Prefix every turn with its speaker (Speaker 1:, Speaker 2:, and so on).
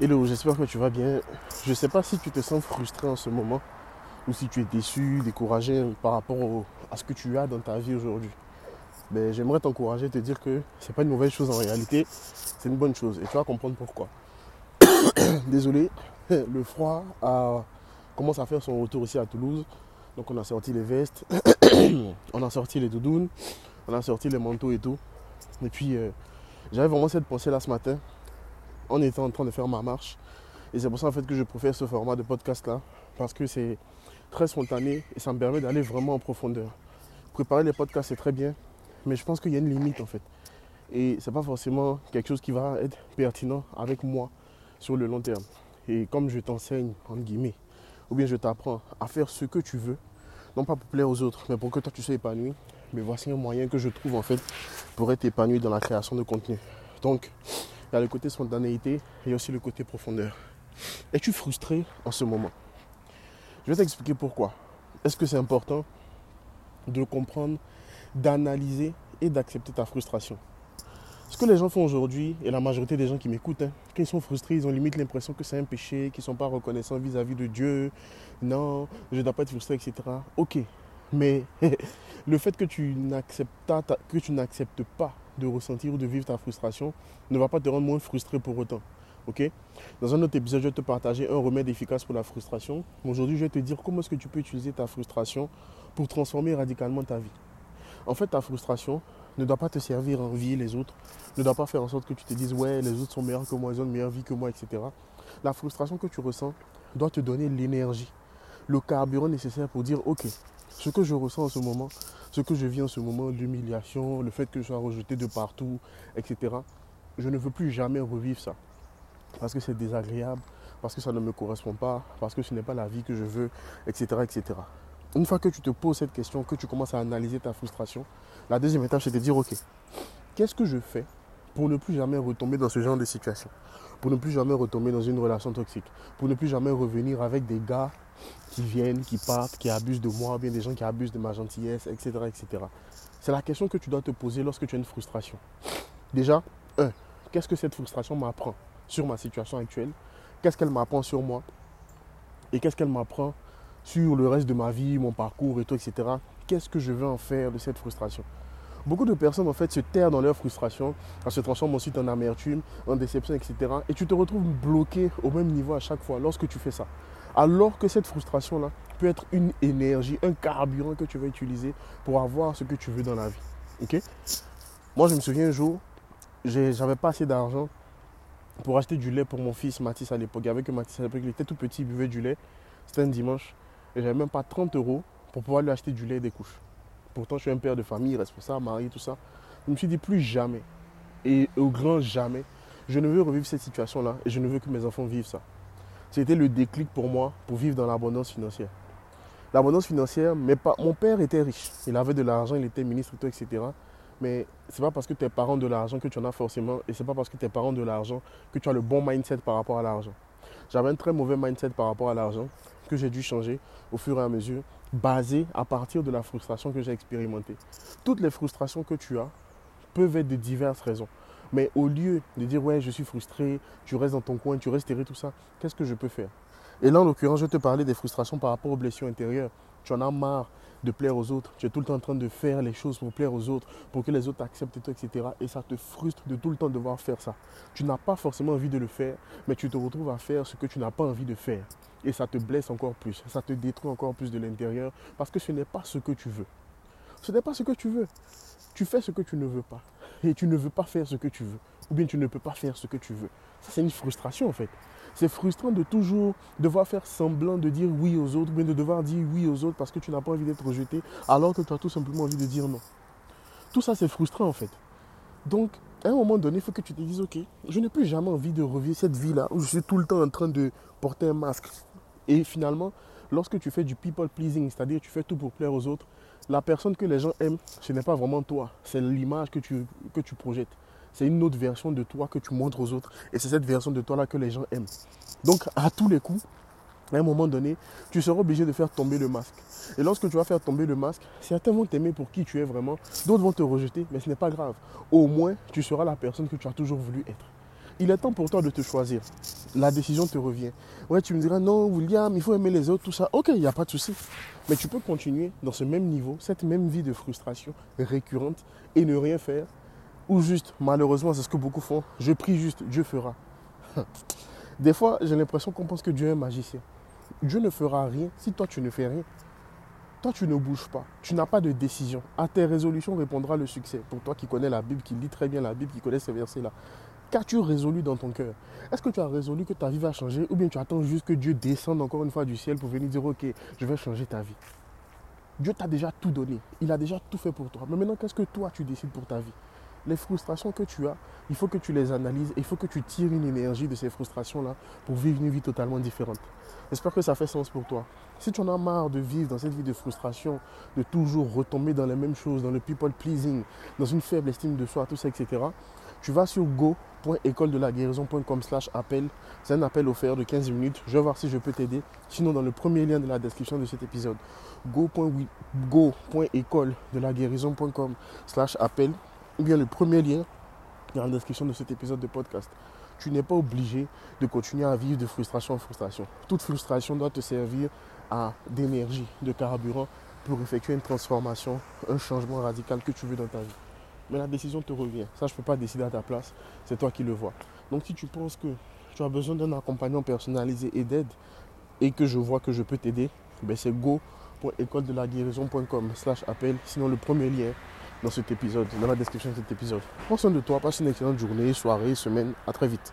Speaker 1: Hello, j'espère que tu vas bien. Je ne sais pas si tu te sens frustré en ce moment ou si tu es déçu, découragé par rapport à ce que tu as dans ta vie aujourd'hui. Mais j'aimerais t'encourager, te dire que ce n'est pas une mauvaise chose en réalité, c'est une bonne chose et tu vas comprendre pourquoi. Désolé, le froid commence à faire son retour aussi à Toulouse. Donc on a sorti les vestes, on a sorti les doudounes, on a sorti les manteaux et tout. Et puis euh, j'avais vraiment cette pensée là ce matin en étant en train de faire ma marche. Et c'est pour ça en fait que je préfère ce format de podcast là, parce que c'est très spontané et ça me permet d'aller vraiment en profondeur. Préparer les podcasts c'est très bien, mais je pense qu'il y a une limite en fait. Et c'est pas forcément quelque chose qui va être pertinent avec moi sur le long terme. Et comme je t'enseigne, entre guillemets, ou bien je t'apprends à faire ce que tu veux, non pas pour plaire aux autres, mais pour que toi tu sois épanoui, mais voici un moyen que je trouve en fait pour être épanoui dans la création de contenu. Donc, il y a le côté spontanéité et aussi le côté profondeur. Es-tu frustré en ce moment? Je vais t'expliquer pourquoi. Est-ce que c'est important de comprendre, d'analyser et d'accepter ta frustration? Ce que les gens font aujourd'hui, et la majorité des gens qui m'écoutent, hein, quand ils sont frustrés, ils ont limite l'impression que c'est un péché, qu'ils ne sont pas reconnaissants vis-à-vis de Dieu. Non, je ne dois pas être frustré, etc. Ok, mais le fait que tu n'acceptes pas de ressentir ou de vivre ta frustration ne va pas te rendre moins frustré pour autant. ok? Dans un autre épisode, je vais te partager un remède efficace pour la frustration. Aujourd'hui, je vais te dire comment est-ce que tu peux utiliser ta frustration pour transformer radicalement ta vie. En fait, ta frustration ne doit pas te servir à envier les autres, ne doit pas faire en sorte que tu te dises ouais, les autres sont meilleurs que moi, ils ont une meilleure vie que moi, etc. La frustration que tu ressens doit te donner l'énergie, le carburant nécessaire pour dire ok, ce que je ressens en ce moment, ce que je vis en ce moment, l'humiliation, le fait que je sois rejeté de partout, etc. Je ne veux plus jamais revivre ça. Parce que c'est désagréable, parce que ça ne me correspond pas, parce que ce n'est pas la vie que je veux, etc., etc. Une fois que tu te poses cette question, que tu commences à analyser ta frustration, la deuxième étape, c'est de dire, ok, qu'est-ce que je fais pour ne plus jamais retomber dans ce genre de situation, pour ne plus jamais retomber dans une relation toxique, pour ne plus jamais revenir avec des gars qui viennent, qui partent, qui abusent de moi, bien des gens qui abusent de ma gentillesse, etc. etc. C'est la question que tu dois te poser lorsque tu as une frustration. Déjà, un, qu'est-ce que cette frustration m'apprend sur ma situation actuelle? Qu'est-ce qu'elle m'apprend sur moi? Et qu'est-ce qu'elle m'apprend sur le reste de ma vie, mon parcours et tout, etc. Qu'est-ce que je veux en faire de cette frustration? Beaucoup de personnes en fait se terrent dans leur frustration, elles se transforment ensuite en amertume, en déception, etc. Et tu te retrouves bloqué au même niveau à chaque fois lorsque tu fais ça. Alors que cette frustration-là peut être une énergie, un carburant que tu vas utiliser pour avoir ce que tu veux dans la vie. Ok? Moi, je me souviens un jour, j'avais pas assez d'argent pour acheter du lait pour mon fils Mathis à l'époque. Avec Mathis à l'époque, il était tout petit, il buvait du lait. C'était un dimanche. Et j'avais même pas 30 euros pour pouvoir lui acheter du lait et des couches. Pourtant, je suis un père de famille, responsable, mari, tout ça. Je me suis dit plus jamais, et au grand jamais, je ne veux revivre cette situation-là et je ne veux que mes enfants vivent ça. C'était le déclic pour moi pour vivre dans l'abondance financière. L'abondance financière, mais pas, mon père était riche. Il avait de l'argent, il était ministre, etc. Mais ce n'est pas parce que tes parents ont de l'argent que tu en as forcément. Et ce n'est pas parce que tes parents ont de l'argent que tu as le bon mindset par rapport à l'argent. J'avais un très mauvais mindset par rapport à l'argent que j'ai dû changer au fur et à mesure, basé à partir de la frustration que j'ai expérimentée. Toutes les frustrations que tu as peuvent être de diverses raisons. Mais au lieu de dire, ouais, je suis frustré, tu restes dans ton coin, tu restes terré, tout ça, qu'est-ce que je peux faire? Et là, en l'occurrence, je te parler des frustrations par rapport aux blessures intérieures. Tu en as marre de plaire aux autres. Tu es tout le temps en train de faire les choses pour plaire aux autres, pour que les autres acceptent toi, etc. Et ça te frustre de tout le temps devoir faire ça. Tu n'as pas forcément envie de le faire, mais tu te retrouves à faire ce que tu n'as pas envie de faire. Et ça te blesse encore plus. Ça te détruit encore plus de l'intérieur parce que ce n'est pas ce que tu veux. Ce n'est pas ce que tu veux. Tu fais ce que tu ne veux pas et tu ne veux pas faire ce que tu veux. Ou bien tu ne peux pas faire ce que tu veux. Ça, c'est une frustration en fait. C'est frustrant de toujours devoir faire semblant de dire oui aux autres, ou bien de devoir dire oui aux autres parce que tu n'as pas envie d'être rejeté, alors que tu as tout simplement envie de dire non. Tout ça, c'est frustrant en fait. Donc, à un moment donné, il faut que tu te dises, ok, je n'ai plus jamais envie de revivre cette vie-là où je suis tout le temps en train de porter un masque. Et finalement, lorsque tu fais du people pleasing, c'est-à-dire tu fais tout pour plaire aux autres, la personne que les gens aiment, ce n'est pas vraiment toi, c'est l'image que tu, que projettes. C'est une autre version de toi que tu montres aux autres. Et c'est cette version de toi-là que les gens aiment. Donc, à tous les coups, à un moment donné, tu seras obligé de faire tomber le masque. Et lorsque tu vas faire tomber le masque, certains vont t'aimer pour qui tu es vraiment, d'autres vont te rejeter, mais ce n'est pas grave. Au moins, tu seras la personne que tu as toujours voulu être. Il est temps pour toi de te choisir. La décision te revient. Ouais, tu me diras, non, William, il faut aimer les autres, tout ça. Ok, il n'y a pas de souci. Mais tu peux continuer dans ce même niveau, cette même vie de frustration récurrente et ne rien faire. Ou juste, malheureusement, c'est ce que beaucoup font. Je prie juste, Dieu fera. Des fois, j'ai l'impression qu'on pense que Dieu est magicien. Dieu ne fera rien si toi tu ne fais rien. Toi, tu ne bouges pas. Tu n'as pas de décision. À tes résolutions répondra le succès. Pour toi qui connais la Bible, qui lit très bien la Bible, qui connaît ces versets-là. Qu'as-tu résolu dans ton cœur? Est-ce que tu as résolu que ta vie va changer ou bien tu attends juste que Dieu descende encore une fois du ciel pour venir dire ok, je vais changer ta vie? Dieu t'a déjà tout donné. Il a déjà tout fait pour toi. Mais maintenant, qu'est-ce que toi tu décides pour ta vie? Les frustrations que tu as, il faut que tu les analyses, il faut que tu tires une énergie de ces frustrations-là pour vivre une vie totalement différente. J'espère que ça fait sens pour toi. Si tu en as marre de vivre dans cette vie de frustration, de toujours retomber dans les mêmes choses, dans le people pleasing, dans une faible estime de soi, tout ça, etc., tu vas sur go.école-de-la-guérison.com slash appel. C'est un appel offert de 15 minutes. Je vais voir si je peux t'aider. Sinon, dans le premier lien de la description de cet épisode, go.école-de-la-guérison.com slash appel ou bien le premier lien dans la description de cet épisode de podcast. Tu n'es pas obligé de continuer à vivre de frustration en frustration. Toute frustration doit te servir à d'énergie, de carburant pour effectuer une transformation, un changement radical que tu veux dans ta vie. Mais la décision te revient. Ça, je ne peux pas décider à ta place. C'est toi qui le vois. Donc, si tu penses que tu as besoin d'un accompagnement personnalisé et d'aide et que je vois que je peux t'aider, ben c'est go.école-de-la-guérison.com slash appel. Sinon, le premier lien dans cet épisode, dans la description de cet épisode. Prends soin de toi, passe une excellente journée, soirée, semaine. À très vite.